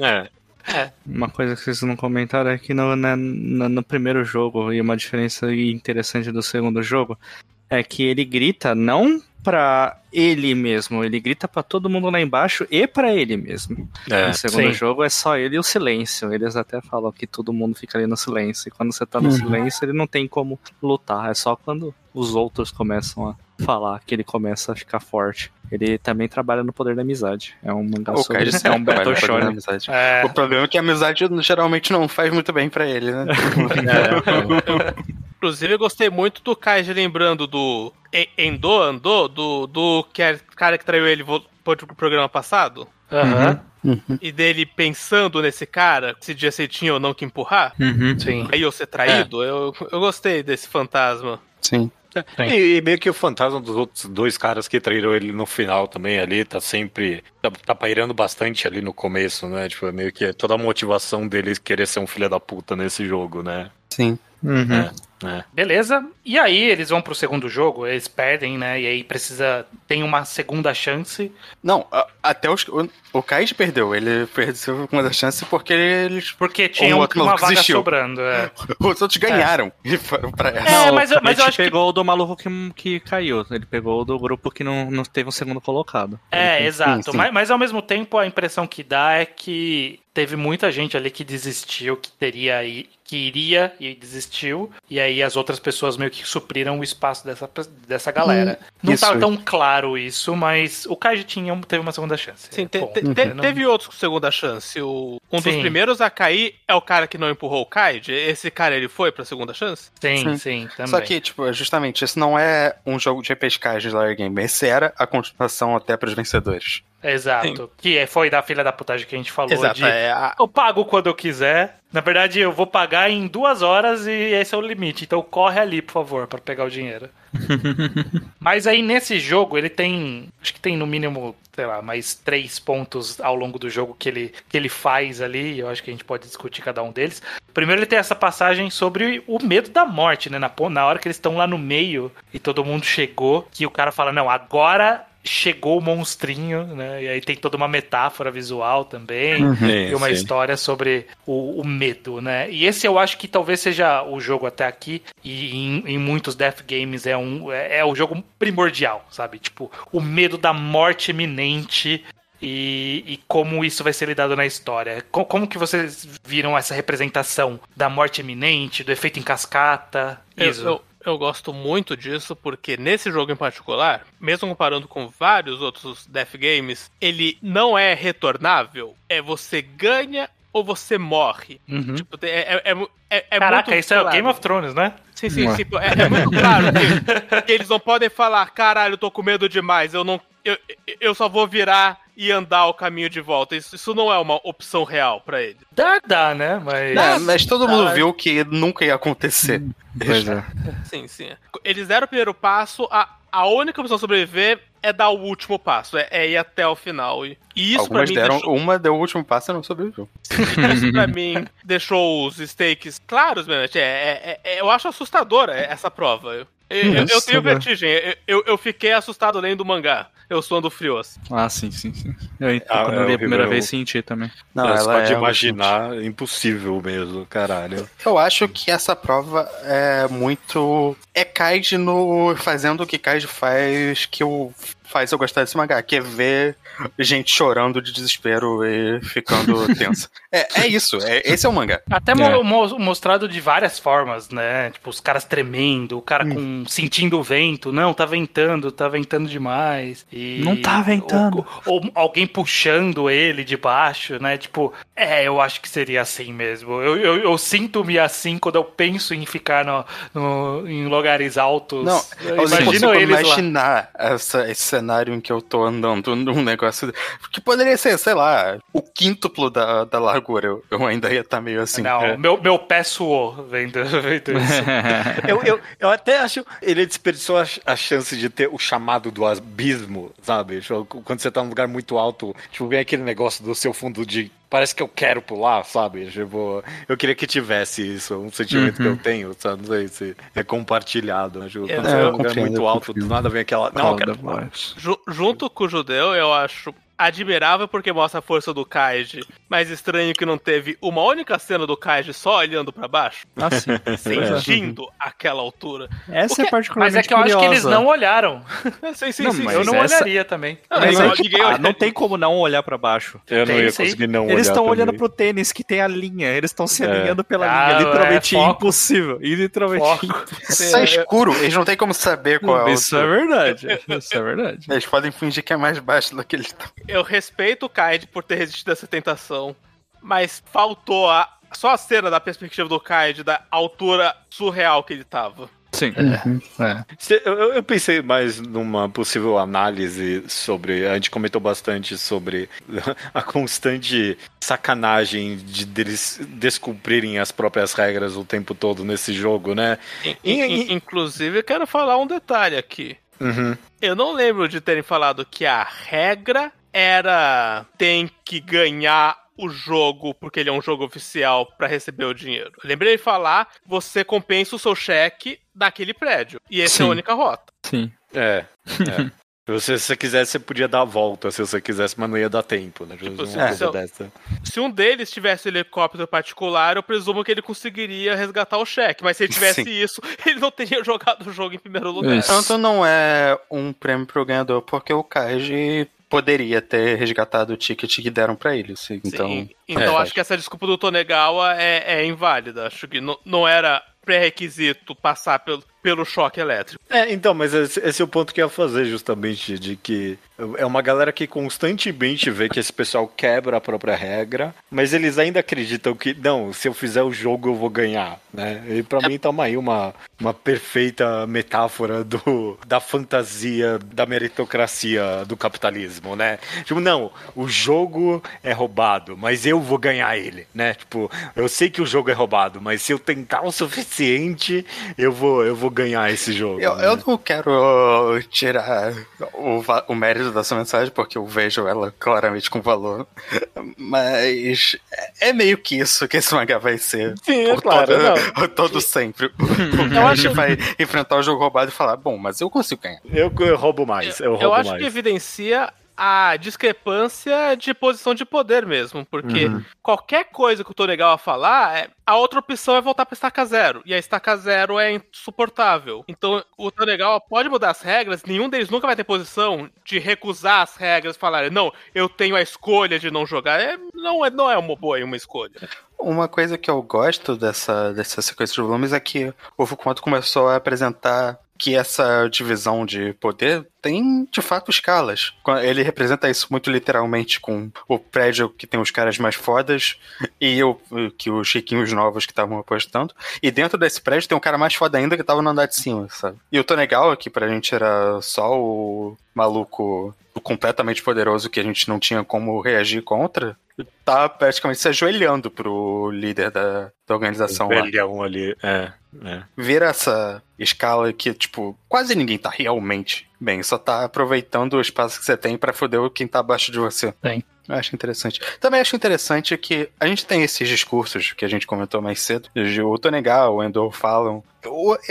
É. Uma coisa que vocês não comentaram é que no, na- na- no primeiro jogo, e uma diferença interessante do segundo jogo, é que ele grita não pra ele mesmo, ele grita pra todo mundo lá embaixo e pra ele mesmo. É. no segundo sim. jogo é só ele e o silêncio. Eles até falam que todo mundo fica ali no silêncio. E quando você tá no Uhum. silêncio, ele não tem como lutar. É só quando os outros começam a falar que ele começa a ficar forte. Ele também trabalha no poder da amizade. É um mangá O sobre é um Battle Shonen. amizade. É, O problema é que a amizade geralmente não faz muito bem pra ele, né? Inclusive, eu gostei muito do Kaiji lembrando do E- Endo, Andou, do, do que é o cara que traiu ele pro programa passado. Aham. E dele pensando nesse cara, se dia se tinha ou não que empurrar. Uhum. Sim. Aí eu ser traído, eu, eu gostei desse fantasma. Sim. E, e meio que o fantasma dos outros dois caras que traíram ele no final também ali, tá sempre. Tá, tá pairando bastante ali no começo, né? Tipo, é meio que toda a motivação dele querer ser um filho da puta nesse jogo, né? Sim. Uhum. É, é. Beleza. E aí eles vão pro segundo jogo, eles perdem, né? E aí precisa. Tem uma segunda chance. Não, a- até os, o, o Kaiji perdeu. Ele perdeu uma das chances porque eles. Porque tinha Um um- uma vaga desistiu. sobrando. É, Os outros ganharam e foram pra essa. É, Não, mas eu- mas eu acho que- pegou o do maluco que, que caiu. Ele pegou o do grupo que não, não teve um segundo colocado. é Sim, exato. sim. Mas, mas ao mesmo tempo a impressão que dá é que teve muita gente ali que desistiu, que teria i- que iria e desistiu. E aí as outras pessoas meio que supriram o espaço dessa, dessa galera. não isso. tá tão claro isso, mas o Kaiji tinha, teve uma segunda chance. Sim, te- Bom, te- né, te- não- teve outros com segunda chance. O, um dos Sim. primeiros a cair é o cara que não empurrou o Kaiji. Esse cara ele foi pra segunda chance? Sim, Sim. sim, também. Só que, tipo, justamente, esse não é um jogo de repescagem de Larry Game. Esse era a continuação até pros vencedores. Exato. Que é- foi da filha da putagem que a gente falou Exato. de É, a- eu pago quando eu quiser. Na verdade, eu vou pagar em duas horas e esse é o limite. Então corre ali, por favor, pra pegar o dinheiro. Mas aí nesse jogo ele tem, acho que tem no mínimo, sei lá, mais três pontos ao longo do jogo que ele, que ele faz ali. Eu acho que a gente pode discutir cada um deles. Primeiro ele tem essa passagem sobre o medo da morte, né? Na, na hora que eles estão lá no meio e todo mundo chegou, que o cara fala, não, agora chegou o monstrinho, né? E aí tem toda uma metáfora visual também e uma sim. história sobre o, o medo, né? E esse eu acho que talvez seja o jogo até aqui, e em, em muitos Death Games é, um, é, é o jogo primordial, sabe? Tipo, o medo da morte iminente e, e como isso vai ser lidado na história. Co- Como, que vocês viram essa representação da morte iminente, do efeito em cascata? Eu, Isso. eu, eu gosto muito disso porque nesse jogo em particular, mesmo comparando com vários outros Death Games, ele não é retornável. É você ganha ou você morre. Uhum. Tipo, é, é, é, é, é Caraca, muito isso é o claro. Game of Thrones, né? Sim, sim, sim. É, é muito claro que, que eles não podem falar, caralho, eu tô com medo demais, eu não. Eu, eu só vou virar e andar o caminho de volta. Isso, isso não é uma opção real pra ele. Dá, dá, né? Mas. É, mas todo mundo caralho. viu que nunca ia acontecer. Pois é. Sim, sim. Eles deram o primeiro passo, a, a única opção de sobreviver é dar o último passo, é, é ir até o final. E e isso pra Algumas mim deram, deixou, uma deu o último passo e não sobreviveu. isso pra mim deixou os stakes claros, mesmo. É, é- é- eu acho assustadora essa prova. Eu, eu- tenho vertigem, eu, eu, eu fiquei assustado lendo o mangá. Eu sou do Frios. Ah, sim, sim, sim. Eu, Ah, quando é eu li a primeira eu- vez, senti também. Não, Você ela pode é imaginar, é impossível mesmo, caralho. Eu acho que essa prova é muito. É Kaiji no. fazendo o que Kaiji faz que eu faz eu gostar desse mangá, que é ver gente chorando de desespero e ficando tensa. É, é isso, é, esse é o mangá. Até É. mo- mo- mostrado de várias formas, né? Tipo, os caras tremendo, o cara com sentindo o vento. Não, tá ventando, tá ventando demais. E Não tá ventando. Ou, ou alguém puxando ele de baixo, né? Tipo, é, eu acho que seria assim mesmo. Eu, eu, eu sinto-me assim quando eu penso em ficar no, no- em lugares altos. Não, eu imagino eles lá. imaginar essa- esse cenário em que eu tô andando num negócio que poderia ser, sei lá, o quíntuplo da, da largura. Eu, eu ainda ia estar meio assim. Não, é. meu, meu pé suou vendo, vendo isso. Eu, eu, eu até acho ele desperdiçou a, a chance de ter o chamado do abismo, sabe? Quando você tá num lugar muito alto, tipo, vem aquele negócio do seu fundo de. Parece que eu quero pular, sabe? Tipo, eu queria que tivesse isso, um sentimento que eu tenho, sabe? Não sei se é compartilhado. Né? Tipo, quando Eu- você eu num lugar muito alto, do nada vem aquela. Não, eu quero pular. Ju- junto com o judeu, eu acho admirável porque mostra a força do Kaiji, mas estranho que não teve uma única cena do Kaiji só olhando pra baixo, Ah, sim. sentindo aquela altura. Essa O é que- particularmente Mas é que eu acho que eles curiosa. não olharam. Sim, sim, Não, sim. mas eu não essa- olharia também. Não, Mas ninguém- é que, olha- não tem como não olhar pra baixo. Eu não Tem, ia sim. conseguir não olhar. Eles estão olhando pro tênis que tem a linha, eles estão se É. alinhando pela Ah, linha. Literalmente é, impossível. E literalmente Foco. impossível. Isso é escuro, eles não tem como saber qual é o. Isso é verdade. Isso é verdade. Eles podem fingir que é mais baixo do que eles estão. Eu respeito o Kaiji por ter resistido a essa tentação, mas faltou a, só a cena da perspectiva do Kaid, da altura surreal que ele tava. Sim. É. Se- Eu, eu- pensei mais numa possível análise sobre. A gente comentou bastante sobre a constante sacanagem de deles descumprirem as próprias regras o tempo todo nesse jogo, né? In- in- e- inclusive, eu quero falar um detalhe aqui. Uhum. Eu não lembro de terem falado que a regra era tem que ganhar o jogo porque ele é um jogo oficial pra receber o dinheiro. Eu lembrei de falar, você compensa o seu cheque daquele prédio. E essa é Sim. a única rota. Sim. É. é. Se você, se você quisesse, você podia dar a volta se você quisesse, mas não ia dar tempo, né? Tipo, Uma se- coisa se eu- dessa. Se um deles tivesse helicóptero particular, eu presumo que ele conseguiria resgatar o cheque. Mas se ele tivesse Sim. isso, ele não teria jogado o jogo em primeiro lugar. Isso. Tanto não é um prêmio pro ganhador, porque o Kaiji poderia ter resgatado o ticket que deram pra ele. assim, Então, Sim. Então é. acho que essa desculpa do Tonegawa é, é inválida. Acho que não, não era pré-requisito passar pelo, pelo choque elétrico. É, então, mas esse, esse é o ponto que eu ia fazer, justamente, de que é uma galera que constantemente vê que esse pessoal quebra a própria regra, mas eles ainda acreditam que, não, se eu fizer o jogo eu vou ganhar, né? E pra mim toma aí uma, uma perfeita metáfora do, da fantasia da meritocracia do capitalismo, né? Tipo, não, o jogo é roubado, mas eu vou ganhar ele, né? Tipo, eu sei que o jogo é roubado, mas se eu tentar o suficiente, eu vou, eu vou ganhar esse jogo. eu, né? eu não quero tirar o, o mérito dessa mensagem, porque eu vejo ela claramente com valor. Mas é meio que isso que esse mangá vai ser. Sim, é por claro, todo, todo sempre. O Kaiji vai enfrentar o jogo roubado e falar: Bom, mas eu consigo ganhar. Eu, eu roubo mais, eu, Eu, roubo acho mais. que evidencia a discrepância de posição de poder mesmo, porque Uhum. qualquer coisa que o Tonegawa falar, é- a outra opção é voltar pra estaca zero, e a estaca zero é insuportável. Então o Tonegawa pode mudar as regras, nenhum deles nunca vai ter posição de recusar as regras e falar, não, eu tenho a escolha de não jogar. É, não, é, não é uma boa uma escolha. Uma coisa que eu gosto dessa, dessa sequência de volumes é que o Fukumoto começou a apresentar que essa divisão de poder tem de fato escalas. Ele representa isso muito literalmente com o prédio que tem os caras mais fodas e o, que os chiquinhos novos que estavam apostando. E dentro desse prédio tem um cara mais foda ainda que tava no andar de cima, sabe? E o Tonegawa, que pra gente era só o maluco completamente poderoso que a gente não tinha como reagir contra, tá praticamente se ajoelhando pro líder da, da organização lá. ali. É, é. Vira essa escala que, tipo, quase ninguém tá realmente bem, só tá aproveitando o espaço que você tem pra foder quem tá abaixo de você. Tem. Eu acho interessante. Também acho interessante que a gente tem esses discursos que a gente comentou mais cedo. O Tonegal, o Endor falam.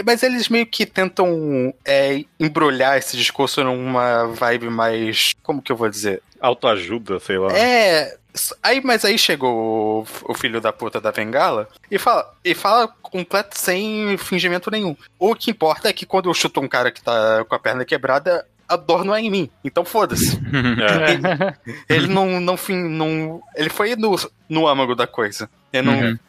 Mas eles meio que tentam é, embrulhar esse discurso numa vibe mais. Como que eu vou dizer? Autoajuda, sei lá. É. Aí, mas aí chegou o, o filho da puta da Bengala e fala, e fala completo sem fingimento nenhum. O que importa é que quando eu chuto um cara que tá com a perna quebrada, a dor não é em mim. Então foda-se. É. Ele não, não, fin- não. Ele foi no, no âmago da coisa. Ele não, mis-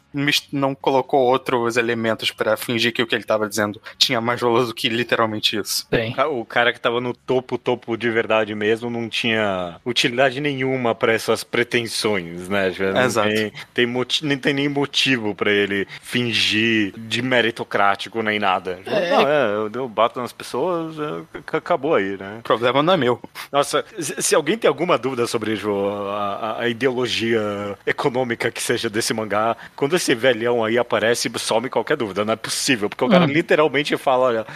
não colocou outros elementos pra fingir que o que ele tava dizendo tinha mais valor do que literalmente isso. Tem. O cara que tava no topo, topo de verdade mesmo, não tinha utilidade nenhuma pra essas pretensões, né? Não Exato. Tem, tem nem tem nem motivo pra ele fingir de meritocrático nem nada. Não, é, eu, eu bato nas pessoas, é, ac- acabou aí, né? O problema não é meu. Nossa, se, alguém tem alguma dúvida sobre a, a- a ideologia econômica que seja desse mangá, quando esse velhão aí aparece, some qualquer dúvida. Não é possível, porque o cara literalmente fala, olha,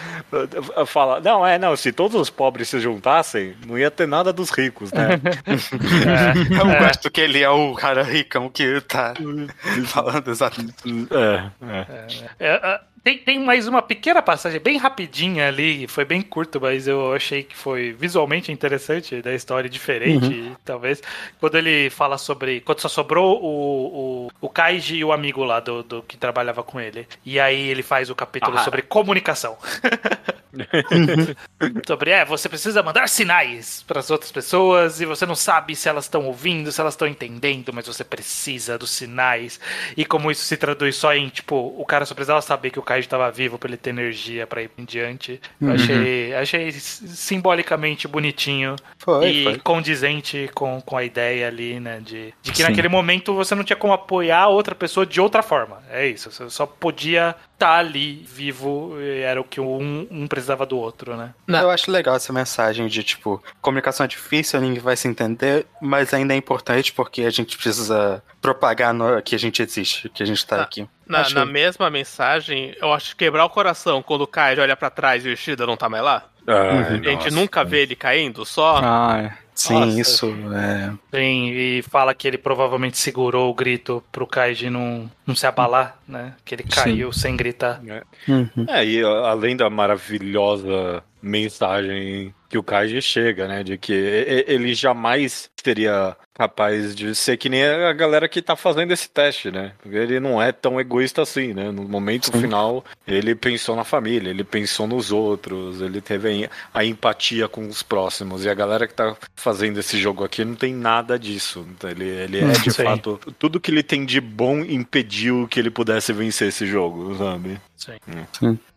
fala, não, é, não, se todos os pobres se juntassem, não ia ter nada dos ricos, né? Eu gosto que ele é o cara ricão que tá falando exatamente. é, é. É, é, tem, tem mais uma pequena passagem, bem rapidinha ali, foi bem curto, mas eu achei que foi visualmente interessante, da história diferente, talvez. Quando ele fala sobre. Quando só sobrou o, o, o Kaiji e o amigo lá do, do que trabalhava com ele. E aí ele faz o capítulo Ah. sobre comunicação. Sobre, é, você precisa mandar sinais para as outras pessoas e você não sabe se elas estão ouvindo, se elas estão entendendo, mas você precisa dos sinais. E como isso se traduz só em, tipo, o cara só precisava saber que o Kaiji estava vivo para ele ter energia para ir em diante. Eu Uhum. achei, achei simbolicamente bonitinho Foi, e foi. condizente com, com a ideia ali, né? De, de que Sim. naquele momento você não tinha como apoiar outra pessoa de outra forma. É isso. Você só podia estar ali vivo e era o que um, um precisava do outro, né? Eu acho legal essa mensagem de, tipo, comunicação é difícil, ninguém vai se entender, mas ainda é importante porque a gente precisa propagar no- que a gente existe, que a gente tá Ah, aqui. Na, Acho- na mesma mensagem, eu acho que quebrar o coração quando o Kaiji olha pra trás e o Ishida não tá mais lá. Ai, A gente nossa. nunca vê ele caindo, só. Ah, é. Sim, Nossa. isso é. Sim, e fala que ele provavelmente segurou o grito pro Kaiji não, não se abalar, né? Que ele caiu sem gritar. Uhum. É, e além da maravilhosa mensagem que o Kaiji chega, né? De que ele jamais seria capaz de ser que nem a galera que tá fazendo esse teste, né? Porque ele não é tão egoísta assim, né? No momento final, ele pensou na família, ele pensou nos outros, ele teve a empatia com os próximos. E a galera que tá fazendo esse jogo aqui não tem nada disso. Ele, ele é, de Sim. fato, tudo que ele tem de bom impediu que ele pudesse vencer esse jogo, sabe?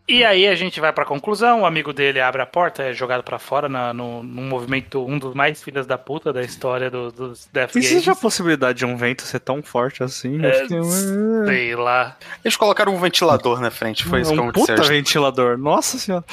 E aí a gente vai pra conclusão, o amigo dele abre a porta, é jogado pra fora na, no, num movimento, um dos mais filhas da puta da história do- dos Death Games. Existe a possibilidade de um vento ser tão forte assim? Eu É, fiquei, Sei lá. Eles colocaram um ventilador na frente, foi isso que um puta ventilador. Nossa senhora.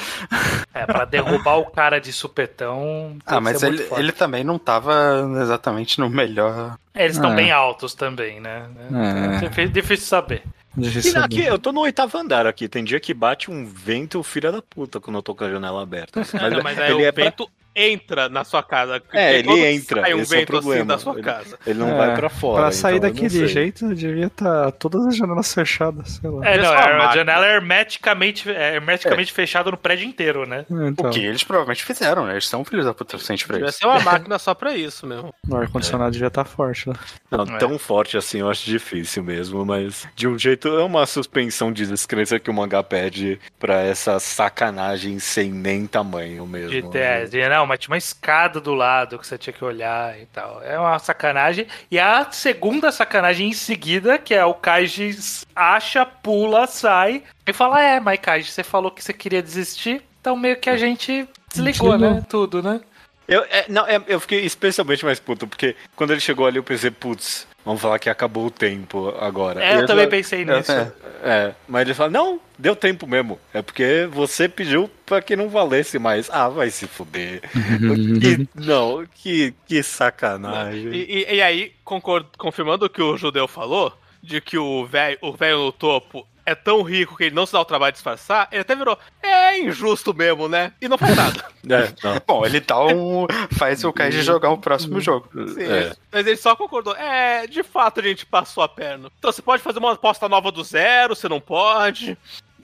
É, pra derrubar o cara de supetão. Ah, que mas ele, ele também não tava exatamente no melhor. É, Eles estão É. bem altos também, né? É. É difí- difícil saber. E aqui, eu tô no oitavo andar aqui. Tem dia que bate um vento filha da puta quando eu tô com a janela aberta. Mas, Não, mas aí ele o é pra- vento entra na sua casa. É, ele entra, Sai um esse é o vento assim problema. da sua Ele- casa. Ele não É, vai pra fora. Pra sair então daquele jeito, devia estar todas as janelas fechadas, sei lá. É, É não, é, a janela é hermeticamente, é hermeticamente fechada no prédio inteiro, né? Então, O que eles provavelmente fizeram, né? Eles são filhos da puta suficiente pra Devia isso. ser uma máquina só pra isso mesmo. o ar-condicionado devia estar forte, né? Não, É. tão forte assim eu acho difícil mesmo, mas de um jeito é uma suspensão de descrença que o mangá pede pra essa sacanagem sem nem tamanho mesmo. De de- não, mas tinha uma escada do lado que você tinha que olhar e tal. É uma sacanagem. E a segunda sacanagem em seguida, que é o Kaiji acha, pula, sai e fala: É, mas Kaiji, você falou que você queria desistir, então meio que a gente desligou, Desligou. né? Tudo, né? Eu, é, não, é, eu fiquei especialmente mais puto, porque quando ele chegou ali eu pensei, putz, vamos falar que acabou o tempo agora. É, eu ele também fala- pensei Eu- nisso. é. É, mas ele fala, não, deu tempo mesmo. É porque você pediu pra que não valesse mais. Ah, vai se fuder. que, não, que, que sacanagem. E, e- e aí, concord- confirmando o que o judeu falou, de que o velho o velho no topo é tão rico que ele não se dá o trabalho de disfarçar, ele até virou, é injusto mesmo, né? E não faz nada. É, não. Bom, ele dá um. faz o Kaiji jogar o próximo jogo. Sim, É. Mas ele só concordou. É, de fato a gente passou a perna. Então você pode fazer uma aposta nova do zero, você não pode.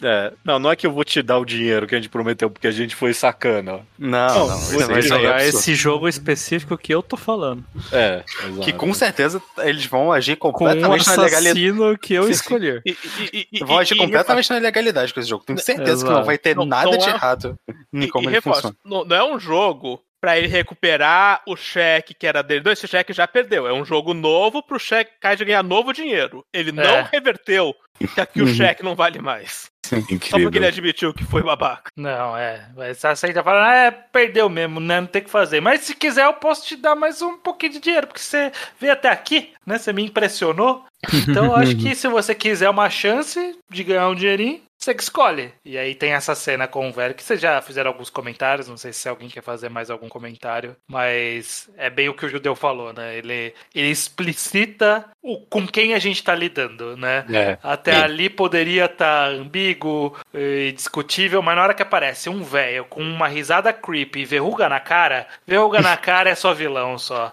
É, não, não é que eu vou te dar o dinheiro que a gente prometeu, porque a gente foi sacana. Não, Não, não. você isso Vai é jogar absurdo. esse jogo específico que eu tô falando. É, Que exato. com certeza eles vão agir Com um completamente na legalidade. assassino que eu escolher. E, e- e- Vão agir e- completamente na legalidade com esse jogo. Tenho certeza que não Exato. vai ter Não, nada não de é- errado em E, como e ele reforço, funciona. não, não é um jogo pra ele recuperar o cheque que era dele. Não, esse cheque já perdeu. É um jogo novo pro cheque Kaiji ganhar novo dinheiro. Ele não É. reverteu que aqui o Uhum. cheque não vale mais. Só porque ele Incrível. admitiu que foi babaca. Não, é. Mas a Saída fala, ah, é, perdeu mesmo, né? Não tem o que fazer. Mas se quiser, eu posso te dar mais um pouquinho de dinheiro, porque você veio até aqui, né? Você me impressionou. Então eu acho que se você quiser uma chance de ganhar um dinheirinho, você que escolhe. E aí tem essa cena com o velho, que vocês já fizeram alguns comentários, não sei se alguém quer fazer mais algum comentário, mas é bem o que o judeu falou, né? Ele, ele explicita o, com quem a gente tá lidando, né? É. Até É. ali poderia estar ambíguo e discutível, mas na hora que aparece um velho com uma risada creepy e verruga na cara, verruga na cara é só vilão só.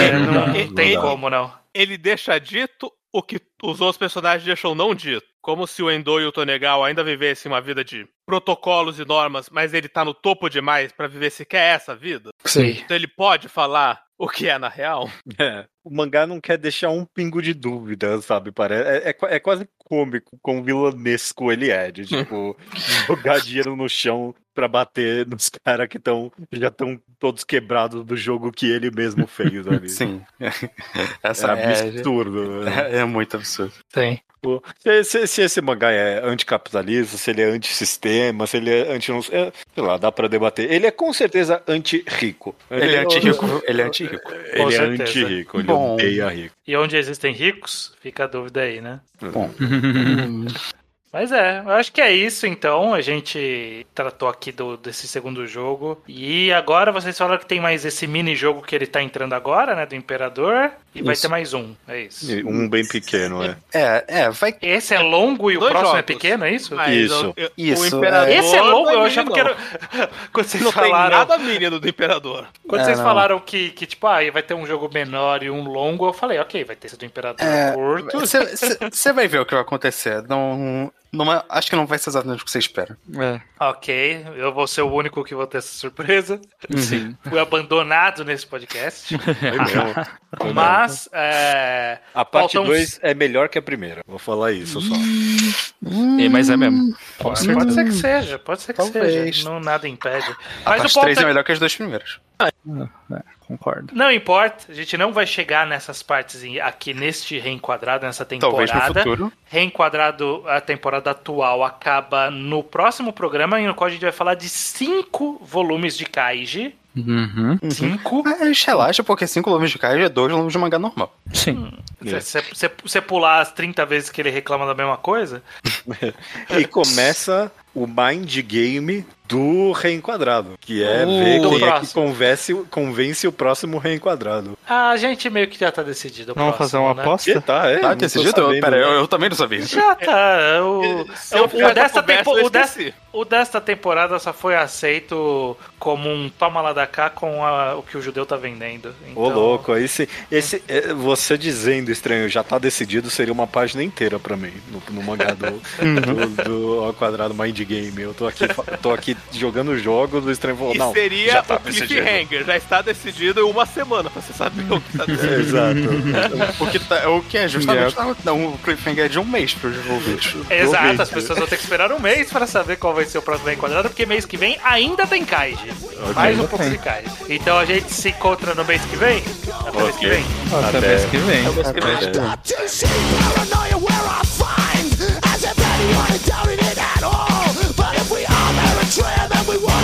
É, não, não não tem não como não. Ele deixa dito o que os outros personagens deixam não dito. Como se o Endo e o Tonegal ainda vivessem uma vida de protocolos e normas, mas ele tá no topo demais pra viver sequer essa vida. Sim. Então ele pode falar o que é na real. É. o mangá não quer deixar um pingo de dúvida, sabe? Parece, é, é, qua- é quase cômico, com vilanesco ele é, de tipo, jogar dinheiro no chão pra bater nos caras que estão já estão todos quebrados do jogo que ele mesmo fez ali. Sim. É Essa é, absurdo. né? é, é muito absurdo. Tem. Tipo, Se, se- se esse mangá é anticapitalista, se ele é antissistema, se ele é anti. não sei lá, dá pra debater. Ele é com certeza anti-rico. Ele é anti-rico. Ele é anti-rico. Ele é anti-rico, ele Bom. odeia rico. E onde existem ricos, fica a dúvida aí, né? Bom, Mas é, eu acho que é isso então. A gente tratou aqui do, desse segundo jogo. E agora vocês falaram que tem mais esse mini jogo que ele tá entrando agora, né? Do Imperador. E vai Isso. ter mais um. É isso. Um bem pequeno, é. é, é, vai. Esse é longo e o próximo é jogos. pequeno, é isso? Mas Isso. eu- eu- Isso, O Imperador Esse é longo, não eu mini, achava não. que era. Quando vocês Não tem falaram. nada mínimo do Imperador. Quando É, vocês não. falaram que, que, tipo, ah, vai ter um jogo menor e um longo, eu falei, ok, vai ter esse do Imperador É, curto. Você vai ver o que vai acontecer. Não, não é- acho que não vai ser exatamente o que você espera. É, Ok, eu vou ser o único que vou ter essa surpresa. sim. Fui abandonado nesse podcast. Foi. Mas, é, A parte Faltam- 2 é melhor que a primeira. Vou falar isso só. E, mas é mesmo. Pode certeza. ser que seja, pode ser que Talvez. seja. Não, nada impede. A Mas parte ponto 3 é é melhor que as duas primeiras. Concordo. Não importa, a gente não vai chegar nessas partes aqui neste reenquadrado, nessa Talvez no temporada. futuro. Reenquadrado, a temporada atual acaba no próximo programa, no qual a gente vai falar de cinco volumes de Kaiji. Uhum. Cinco. Mas relaxa, porque 5 volumes de caixa é 2 volumes de mangá normal. Sim. Se você- você pular as 30 vezes que ele reclama da mesma coisa, E começa o mind game do reenquadrado, que é Uh, ver quem é que convence, convence o próximo reenquadrado. a gente meio que já tá decidido. Vamos fazer próximo, uma né? aposta? Que tá, é. Tá decidido? sabendo, Pera, né? eu, eu também não sabia. Já tá. O, Se eu o, fizer o essa desta conversa, tempo- eu o desta- esqueci. o desta temporada só foi aceito como um toma lá da cá com a- o que o judeu tá vendendo. Então, Ô, louco, aí se, esse, é, você dizendo estranho já tá decidido seria uma página inteira pra mim no, no mangá do, do, do ao quadrado Mind game. Eu tô aqui, tô aqui jogando jogos do Estranho Não, seria já tá o cliffhanger. Já está decidido uma semana pra você saber o que tá decidido. Exato. o, que tá, o que é justamente é. um cliffhanger é de um mês para os envolvidos. Exato, as pessoas vão ter que esperar um mês para saber qual vai ser o próximo enquadrado, porque mês que vem ainda tem Kaiji. Mais um pouco tem. de Kaiji. Então a gente se encontra no mês que vem? Até okay. mês que vem. Até, Até mês que vem. Até mês que vem. Até. Até. Até. Até. Até. Até. Até. Até. Até. Até. Até. betrayal that we were.